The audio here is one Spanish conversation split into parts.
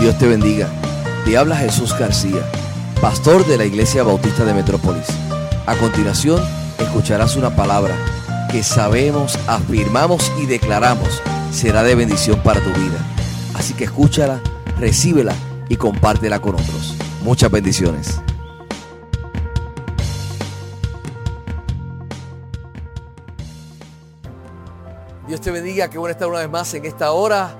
Dios te bendiga. Te habla Jesús García, pastor de la Iglesia Bautista de Metrópolis. A continuación, escucharás una palabra que sabemos, afirmamos y declaramos será de bendición para tu vida. Así que escúchala, recíbela y compártela con otros. Muchas bendiciones. Dios te bendiga, qué bueno estar una vez más en esta hora.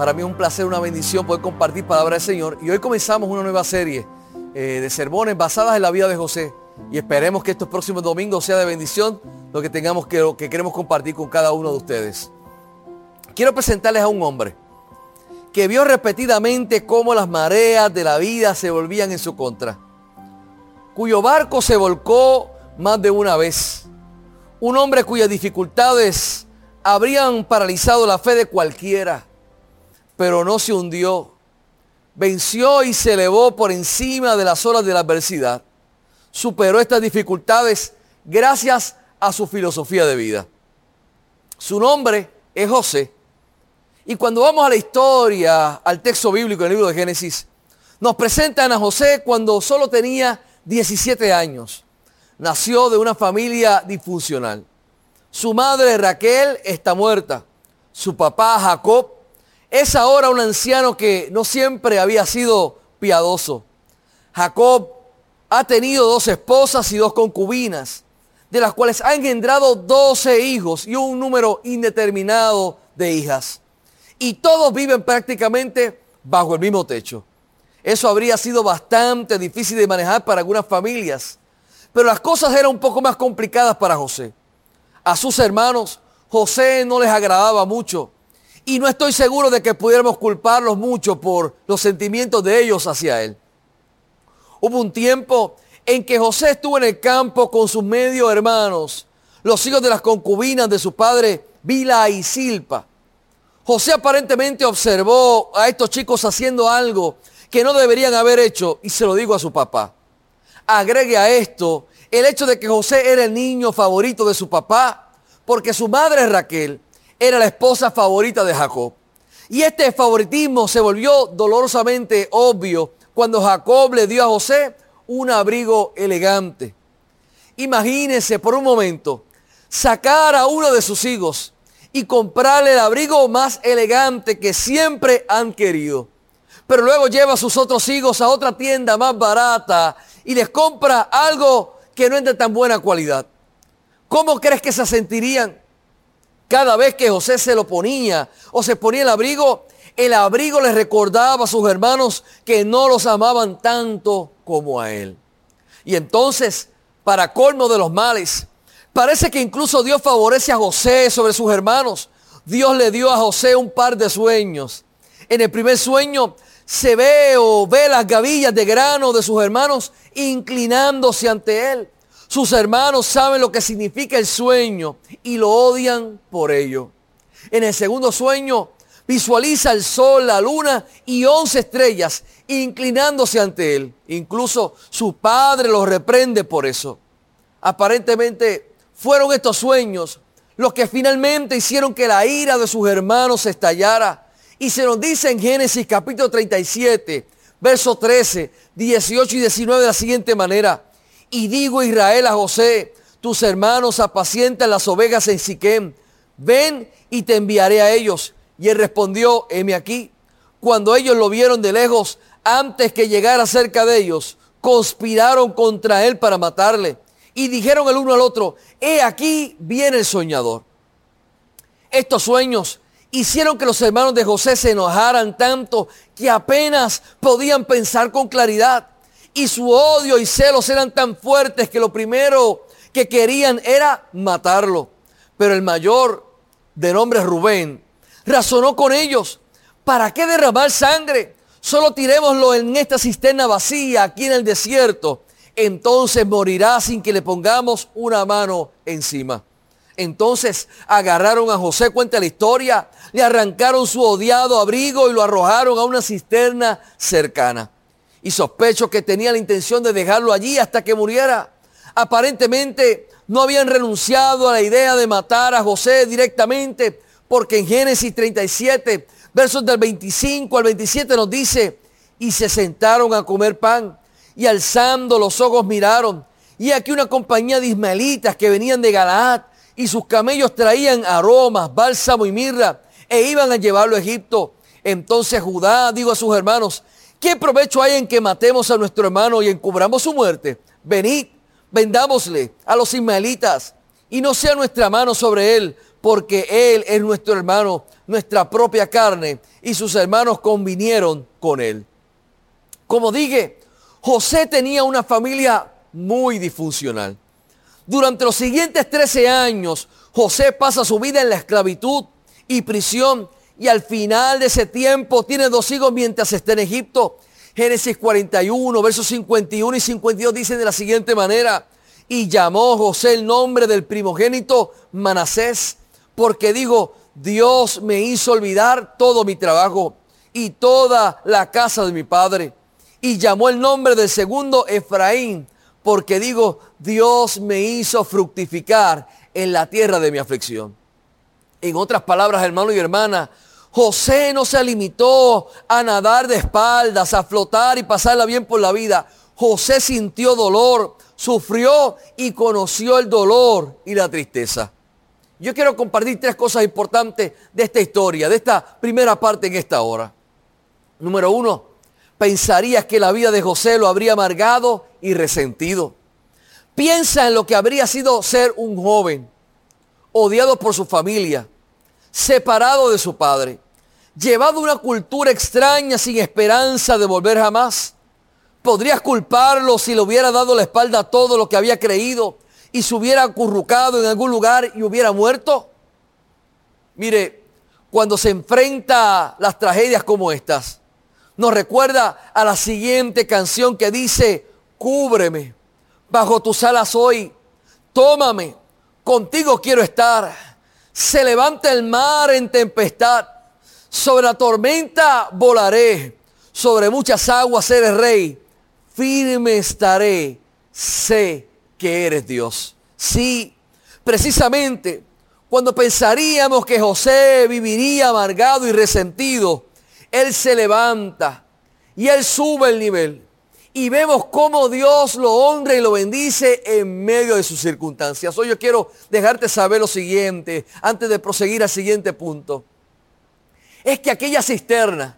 Para mí es un placer, una bendición poder compartir palabra del Señor. Y hoy comenzamos una nueva serie eh, de sermones basadas en la vida de José. Y esperemos que estos próximos domingos sea de bendición lo que tengamos que, lo que queremos compartir con cada uno de ustedes. Quiero presentarles a un hombre que vio repetidamente cómo las mareas de la vida se volvían en su contra, cuyo barco se volcó más de una vez. Un hombre cuyas dificultades habrían paralizado la fe de cualquiera, pero no se hundió. Venció y se elevó por encima de las olas de la adversidad. Superó estas dificultades gracias a su filosofía de vida. Su nombre es José. Y cuando vamos a la historia, al texto bíblico del libro de Génesis, nos presentan a José cuando solo tenía 17 años. Nació de una familia disfuncional. Su madre Raquel está muerta. Su papá Jacob es ahora un anciano que no siempre había sido piadoso. Jacob ha tenido dos esposas y dos concubinas, de las cuales ha engendrado 12 hijos y un número indeterminado de hijas. Y todos viven prácticamente bajo el mismo techo. Eso habría sido bastante difícil de manejar para algunas familias. Pero las cosas eran un poco más complicadas para José. A sus hermanos, José no les agradaba mucho. Y no estoy seguro de que pudiéramos culparlos mucho por los sentimientos de ellos hacia él. Hubo un tiempo en que José estuvo en el campo con sus medio hermanos, los hijos de las concubinas de su padre, Bila y Silpa. José aparentemente observó a estos chicos haciendo algo que no deberían haber hecho y se lo digo a su papá. Agregue a esto el hecho de que José era el niño favorito de su papá, porque su madre Raquel era la esposa favorita de Jacob. Y este favoritismo se volvió dolorosamente obvio cuando Jacob le dio a José un abrigo elegante. Imagínese por un momento sacar a uno de sus hijos y comprarle el abrigo más elegante que siempre han querido. Pero luego lleva a sus otros hijos a otra tienda más barata y les compra algo que no es de tan buena cualidad. ¿Cómo crees que se sentirían cada vez que José se lo ponía o se ponía el abrigo? El abrigo les recordaba a sus hermanos que no los amaban tanto como a él. Y entonces, para colmo de los males, parece que incluso Dios favorece a José sobre sus hermanos. Dios le dio a José un par de sueños. En el primer sueño se ve o ve las gavillas de grano de sus hermanos inclinándose ante él. Sus hermanos saben lo que significa el sueño y lo odian por ello. En el segundo sueño visualiza el sol, la luna y once estrellas inclinándose ante él. Incluso su padre lo reprende por eso. Aparentemente fueron estos sueños los que finalmente hicieron que la ira de sus hermanos estallara y se nos dice en Génesis capítulo 37, verso 13, 18 y 19 de la siguiente manera. Y digo Israel a José, tus hermanos apacientan las ovejas en Siquem. Ven y te enviaré a ellos. Y él respondió, heme aquí. Cuando ellos lo vieron de lejos, antes que llegara cerca de ellos, conspiraron contra él para matarle. Y dijeron el uno al otro, he aquí viene el soñador. Estos sueños hicieron que los hermanos de José se enojaran tanto que apenas podían pensar con claridad. Y su odio y celos eran tan fuertes que lo primero que querían era matarlo. Pero el mayor, de nombre Rubén, razonó con ellos. ¿Para qué derramar sangre? Solo tirémoslo en esta cisterna vacía aquí en el desierto. Entonces morirá sin que le pongamos una mano encima. Entonces agarraron a José, cuenta la historia, le arrancaron su odiado abrigo y lo arrojaron a una cisterna cercana. Y sospecho que tenía la intención de dejarlo allí hasta que muriera. Aparentemente no habían renunciado a la idea de matar a José directamente, porque en Génesis 37 Versos del 25 al 27 nos dice, y se sentaron a comer pan, y alzando los ojos miraron, y aquí una compañía de ismaelitas que venían de Galaad, y sus camellos traían aromas, bálsamo y mirra, e iban a llevarlo a Egipto. Entonces Judá dijo a sus hermanos, ¿qué provecho hay en que matemos a nuestro hermano y encubramos su muerte? Venid, vendámosle a los ismaelitas, y no sea nuestra mano sobre él, porque él es nuestro hermano, nuestra propia carne, y sus hermanos convinieron con él. Como dije, José tenía una familia muy disfuncional. Durante los siguientes 13 años, José pasa su vida en la esclavitud y prisión y al final de ese tiempo tiene dos hijos mientras está en Egipto. Génesis 41, versos 51 y 52 dicen de la siguiente manera, y llamó José el nombre del primogénito Manasés, porque digo, Dios me hizo olvidar todo mi trabajo y toda la casa de mi padre. Y llamó el nombre del segundo Efraín, porque digo, Dios me hizo fructificar en la tierra de mi aflicción. En otras palabras, hermano y hermana, José no se limitó a nadar de espaldas, a flotar y pasarla bien por la vida. José sintió dolor, sufrió y conoció el dolor y la tristeza. Yo quiero compartir tres cosas importantes de esta historia, de esta primera parte en esta hora. Número uno, pensarías que la vida de José lo habría amargado y resentido. Piensa en lo que habría sido ser un joven, odiado por su familia, separado de su padre, llevado a una cultura extraña sin esperanza de volver jamás. ¿Podrías culparlo si le hubiera dado la espalda a todo lo que había creído y se hubiera acurrucado en algún lugar y hubiera muerto? Mire, cuando se enfrenta a las tragedias como estas, nos recuerda a la siguiente canción que dice, cúbreme, bajo tus alas hoy, tómame, contigo quiero estar. Se levanta el mar en tempestad, sobre la tormenta volaré, sobre muchas aguas eres rey, firme estaré, sé que eres Dios. Sí, precisamente cuando pensaríamos que José viviría amargado y resentido, él se levanta y Él sube el nivel. Y vemos cómo Dios lo honra y lo bendice en medio de sus circunstancias. Hoy yo quiero dejarte saber lo siguiente, antes de proseguir al siguiente punto. Es que aquella cisterna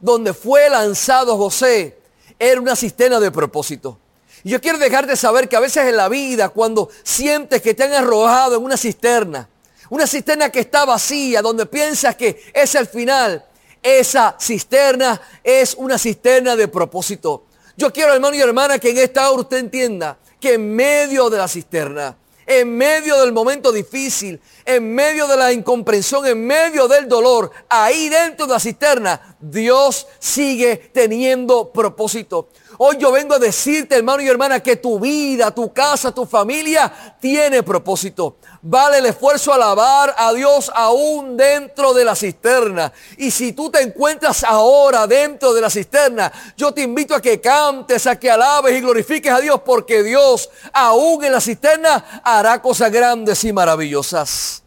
donde fue lanzado José era una cisterna de propósito. Y yo quiero dejarte saber que a veces en la vida, cuando sientes que te han arrojado en una cisterna, una cisterna que está vacía, donde piensas que es el final, esa cisterna es una cisterna de propósito. Yo quiero, hermano y hermana, que en esta hora usted entienda que en medio de la cisterna, en medio del momento difícil, en medio de la incomprensión, en medio del dolor, ahí dentro de la cisterna, Dios sigue teniendo propósito. Hoy yo vengo a decirte, hermano y hermana, que tu vida, tu casa, tu familia tiene propósito. Vale el esfuerzo alabar a Dios aún dentro de la cisterna. Y si tú te encuentras ahora dentro de la cisterna, yo te invito a que cantes, a que alabes y glorifiques a Dios, porque Dios aún en la cisterna hará cosas grandes y maravillosas.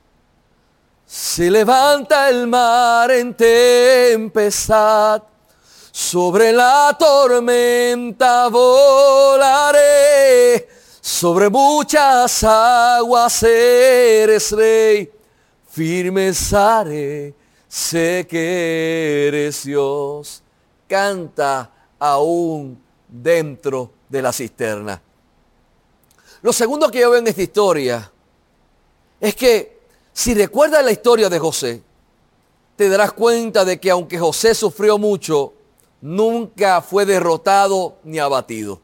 Se levanta el mar en tempestad sobre la tormenta volaré, sobre muchas aguas eres rey, firme estaré, sé que eres Dios. Canta aún dentro de la cisterna. Lo segundo que yo veo en esta historia es que si recuerdas la historia de José, te darás cuenta de que aunque José sufrió mucho, nunca fue derrotado ni abatido.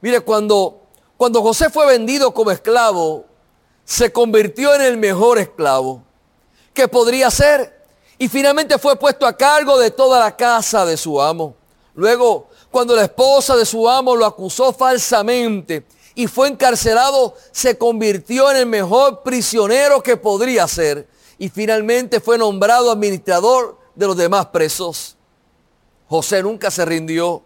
Mire, cuando, cuando José fue vendido como esclavo, se convirtió en el mejor esclavo que podría ser y finalmente fue puesto a cargo de toda la casa de su amo. Luego, cuando la esposa de su amo lo acusó falsamente y fue encarcelado, se convirtió en el mejor prisionero que podría ser y finalmente fue nombrado administrador de los demás presos. José nunca se rindió.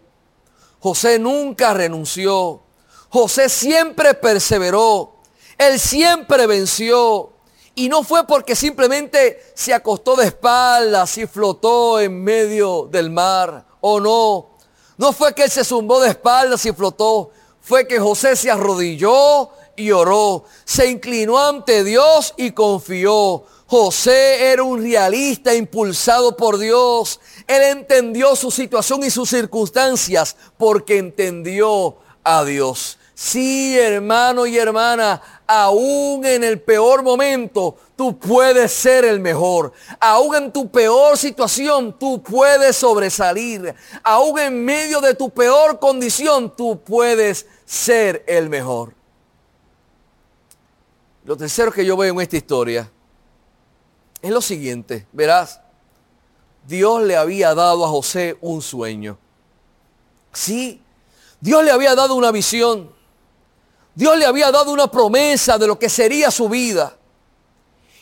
José nunca renunció. José siempre perseveró. Él siempre venció. Y no fue porque simplemente se acostó de espaldas y flotó en medio del mar, o no. No fue que él se zumbó de espaldas y flotó. Fue que José se arrodilló y oró. Se inclinó ante Dios y confió. José era un realista impulsado por Dios. Él entendió su situación y sus circunstancias porque entendió a Dios. Sí, hermano y hermana, aún en el peor momento, tú puedes ser el mejor. Aún en tu peor situación, tú puedes sobresalir. Aún en medio de tu peor condición, tú puedes ser el mejor. Lo tercero que yo veo en esta historia es lo siguiente, verás, Dios le había dado a José un sueño. Sí, Dios le había dado una visión. Dios le había dado una promesa de lo que sería su vida.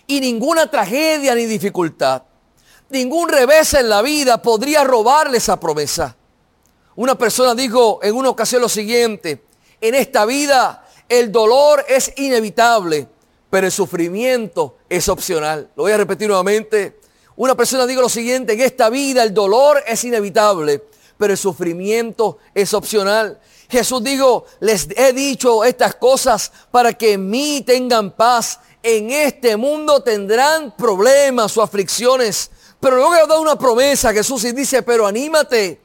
Y ninguna tragedia ni dificultad, ningún revés en la vida podría robarle esa promesa. Una persona dijo en una ocasión lo siguiente, en esta vida el dolor es inevitable, pero el sufrimiento es opcional. Lo voy a repetir nuevamente. Una persona dijo lo siguiente, en esta vida el dolor es inevitable, pero el sufrimiento es opcional. Jesús dijo, les he dicho estas cosas para que en mí tengan paz. En este mundo tendrán problemas o aflicciones. Pero luego ha dado una promesa Jesús y dice, pero anímate,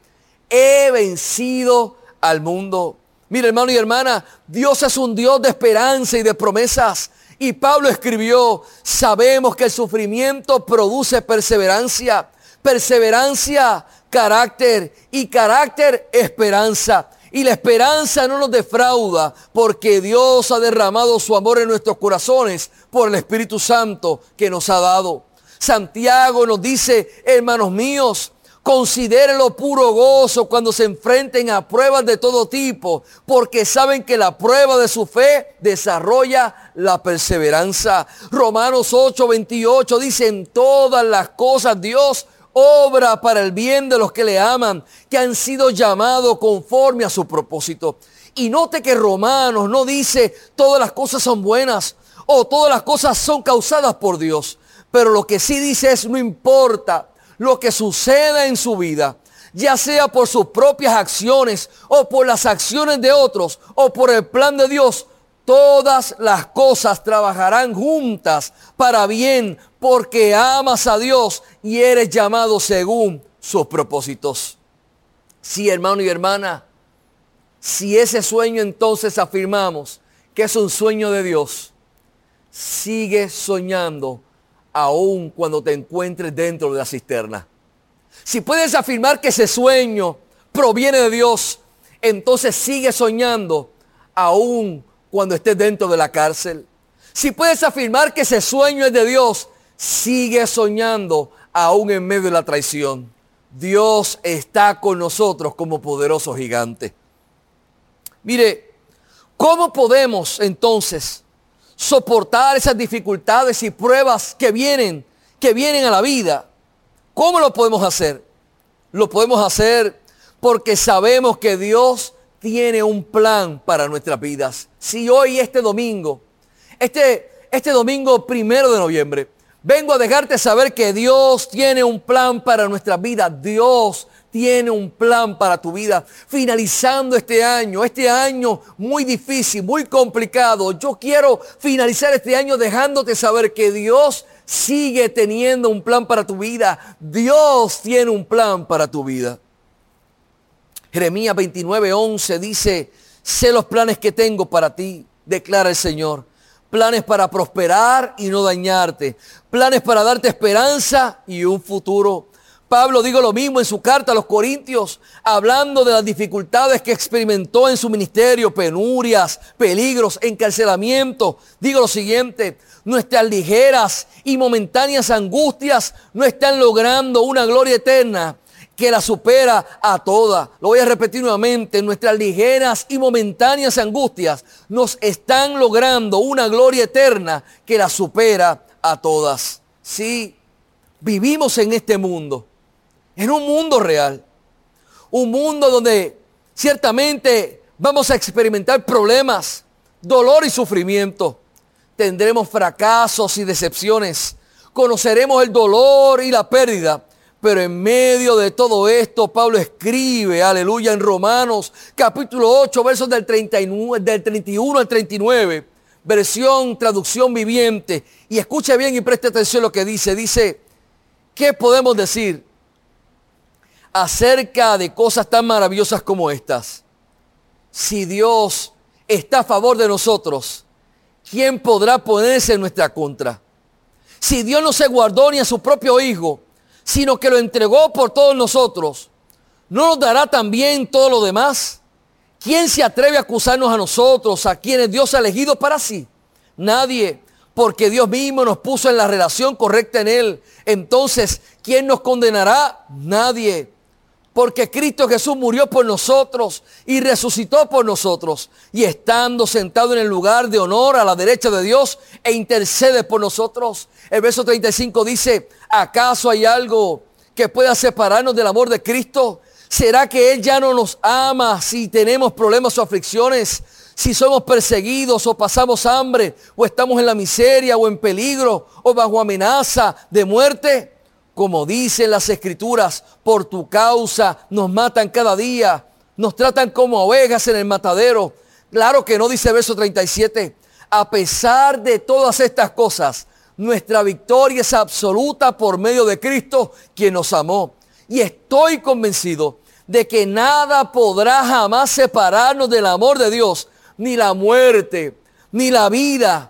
he vencido al mundo. Mire hermano y hermana, Dios es un Dios de esperanza y de promesas. Y Pablo escribió, sabemos que el sufrimiento produce perseverancia, perseverancia, carácter y carácter, esperanza. Y la esperanza no nos defrauda porque Dios ha derramado su amor en nuestros corazones por el Espíritu Santo que nos ha dado. Santiago nos dice, hermanos míos, Considérenlo puro gozo cuando se enfrenten a pruebas de todo tipo, porque saben que la prueba de su fe desarrolla la perseverancia. Romanos 8, 28 dice, en todas las cosas Dios obra para el bien de los que le aman, que han sido llamados conforme a su propósito. Y note que Romanos no dice todas las cosas son buenas o todas las cosas son causadas por Dios. Pero lo que sí dice es no importa lo que suceda en su vida, ya sea por sus propias acciones o por las acciones de otros o por el plan de Dios, todas las cosas trabajarán juntas para bien porque amas a Dios y eres llamado según sus propósitos. Sí, hermano y hermana, si ese sueño entonces afirmamos que es un sueño de Dios, sigue soñando aun cuando te encuentres dentro de la cisterna. Si puedes afirmar que ese sueño proviene de Dios, entonces sigue soñando aun cuando estés dentro de la cárcel. Si puedes afirmar que ese sueño es de Dios, sigue soñando aún en medio de la traición. Dios está con nosotros como poderoso gigante. Mire, ¿cómo podemos entonces soportar esas dificultades y pruebas que vienen, que vienen a la vida. ¿Cómo lo podemos hacer? Lo podemos hacer porque sabemos que Dios tiene un plan para nuestras vidas. Si hoy, este domingo, este, este domingo primero de noviembre, vengo a dejarte saber que Dios tiene un plan para nuestras vidas. Dios tiene un plan para tu vida. Finalizando este año, este año muy difícil, muy complicado. Yo quiero finalizar este año dejándote saber que Dios sigue teniendo un plan para tu vida. Dios tiene un plan para tu vida. Jeremías 29, 11 dice, sé los planes que tengo para ti, declara el Señor. Planes para prosperar y no dañarte. Planes para darte esperanza y un futuro Pablo digo lo mismo en su carta a los Corintios, hablando de las dificultades que experimentó en su ministerio, penurias, peligros, encarcelamiento. Digo lo siguiente, nuestras ligeras y momentáneas angustias no están logrando una gloria eterna que la supera a toda. Lo voy a repetir nuevamente, nuestras ligeras y momentáneas angustias nos están logrando una gloria eterna que la supera a todas. Sí, vivimos en este mundo en un mundo real. Un mundo donde ciertamente vamos a experimentar problemas, dolor y sufrimiento. tendremos fracasos y decepciones, conoceremos el dolor y la pérdida. Pero en medio de todo esto, Pablo escribe, aleluya, en Romanos capítulo 8, versos del, 39, del 31 al 39, versión, traducción viviente. Y escuche bien y preste atención a lo que dice. Dice, ¿qué podemos decir acerca de cosas tan maravillosas como estas? Si Dios está a favor de nosotros, ¿quién podrá ponerse en nuestra contra? Si Dios no se guardó ni a su propio Hijo, sino que lo entregó por todos nosotros, ¿no nos dará también todo lo demás? ¿Quién se atreve a acusarnos a nosotros, a quienes Dios ha elegido para sí? Nadie, porque Dios mismo nos puso en la relación correcta en Él. Entonces, ¿quién nos condenará? Nadie porque Cristo Jesús murió por nosotros y resucitó por nosotros. Y estando sentado en el lugar de honor a la derecha de Dios e intercede por nosotros. El verso 35 dice, ¿acaso hay algo que pueda separarnos del amor de Cristo? ¿Será que Él ya no nos ama si tenemos problemas o aflicciones? Si somos perseguidos o pasamos hambre o estamos en la miseria o en peligro o bajo amenaza de muerte como dicen las escrituras, por tu causa nos matan cada día, nos tratan como ovejas en el matadero. Claro que no dice verso 37. A pesar de todas estas cosas, nuestra victoria es absoluta por medio de Cristo, quien nos amó. Y estoy convencido de que nada podrá jamás separarnos del amor de Dios, ni la muerte, ni la vida,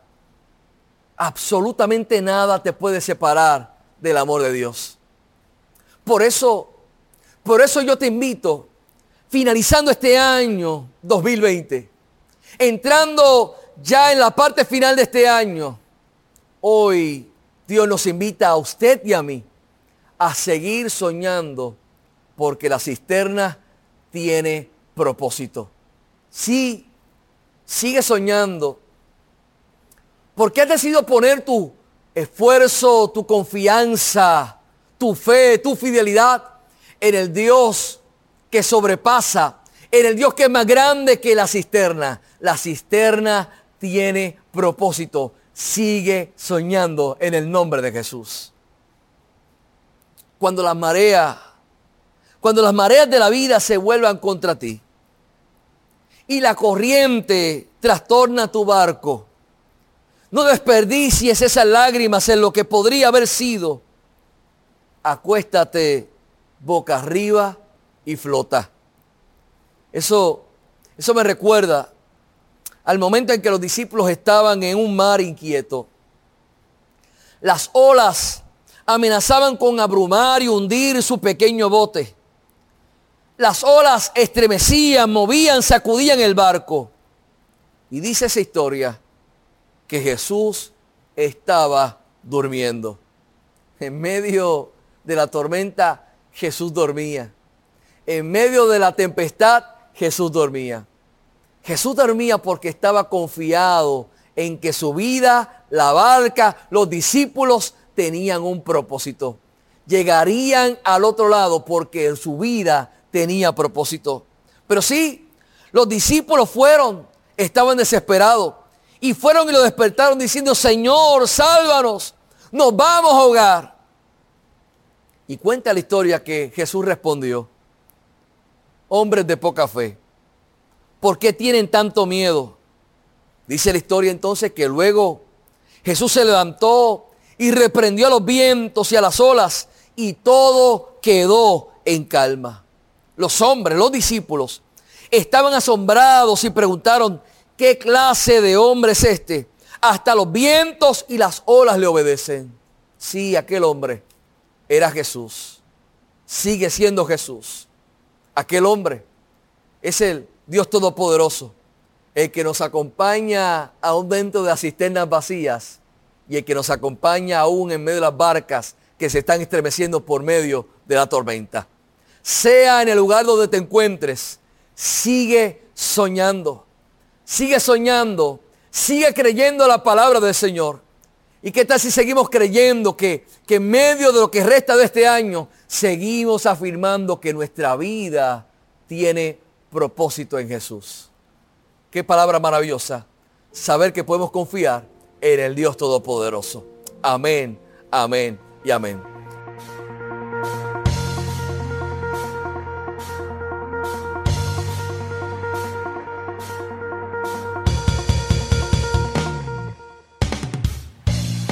absolutamente nada te puede separar del amor de Dios. Por eso, por eso yo te invito, finalizando este año 2020, entrando ya en la parte final de este año, hoy Dios nos invita a usted y a mí a seguir soñando porque la cisterna tiene propósito. Sí, sigue soñando ¿Por qué has decidido poner tu esfuerzo, tu confianza, tu fe, tu fidelidad en el Dios que sobrepasa, en el Dios que es más grande que la cisterna? La cisterna tiene propósito. Sigue soñando en el nombre de Jesús. Cuando las mareas, cuando las mareas de la vida se vuelvan contra ti y la corriente trastorna tu barco, no desperdicies esas lágrimas en lo que podría haber sido. Acuéstate boca arriba y flota. Eso, eso me recuerda al momento en que los discípulos estaban en un mar inquieto. Las olas amenazaban con abrumar y hundir su pequeño bote. Las olas estremecían, movían, sacudían el barco. Y dice esa historia que Jesús estaba durmiendo. En medio de la tormenta, Jesús dormía. En medio de la tempestad, Jesús dormía. Jesús dormía porque estaba confiado en que su vida, la barca, los discípulos tenían un propósito. Llegarían al otro lado porque su vida tenía propósito. Pero sí, los discípulos fueron, estaban desesperados. Y fueron y lo despertaron diciendo, Señor, sálvanos, nos vamos a ahogar. Y cuenta la historia que Jesús respondió, hombres de poca fe, ¿por qué tienen tanto miedo? Dice la historia entonces que luego Jesús se levantó y reprendió a los vientos y a las olas y todo quedó en calma. Los hombres, los discípulos, estaban asombrados y preguntaron, ¿Qué clase de hombre es este? Hasta los vientos y las olas le obedecen. Sí, aquel hombre era Jesús. Sigue siendo Jesús. Aquel hombre es el Dios Todopoderoso, el que nos acompaña aún dentro de las cisternas vacías y el que nos acompaña aún en medio de las barcas que se están estremeciendo por medio de la tormenta. Sea en el lugar donde te encuentres, sigue soñando, sigue soñando, sigue creyendo la palabra del Señor. ¿Y qué tal si seguimos creyendo que, que en medio de lo que resta de este año, seguimos afirmando que nuestra vida tiene propósito en Jesús? Qué palabra maravillosa. Saber que podemos confiar en el Dios Todopoderoso. Amén, amén y amén.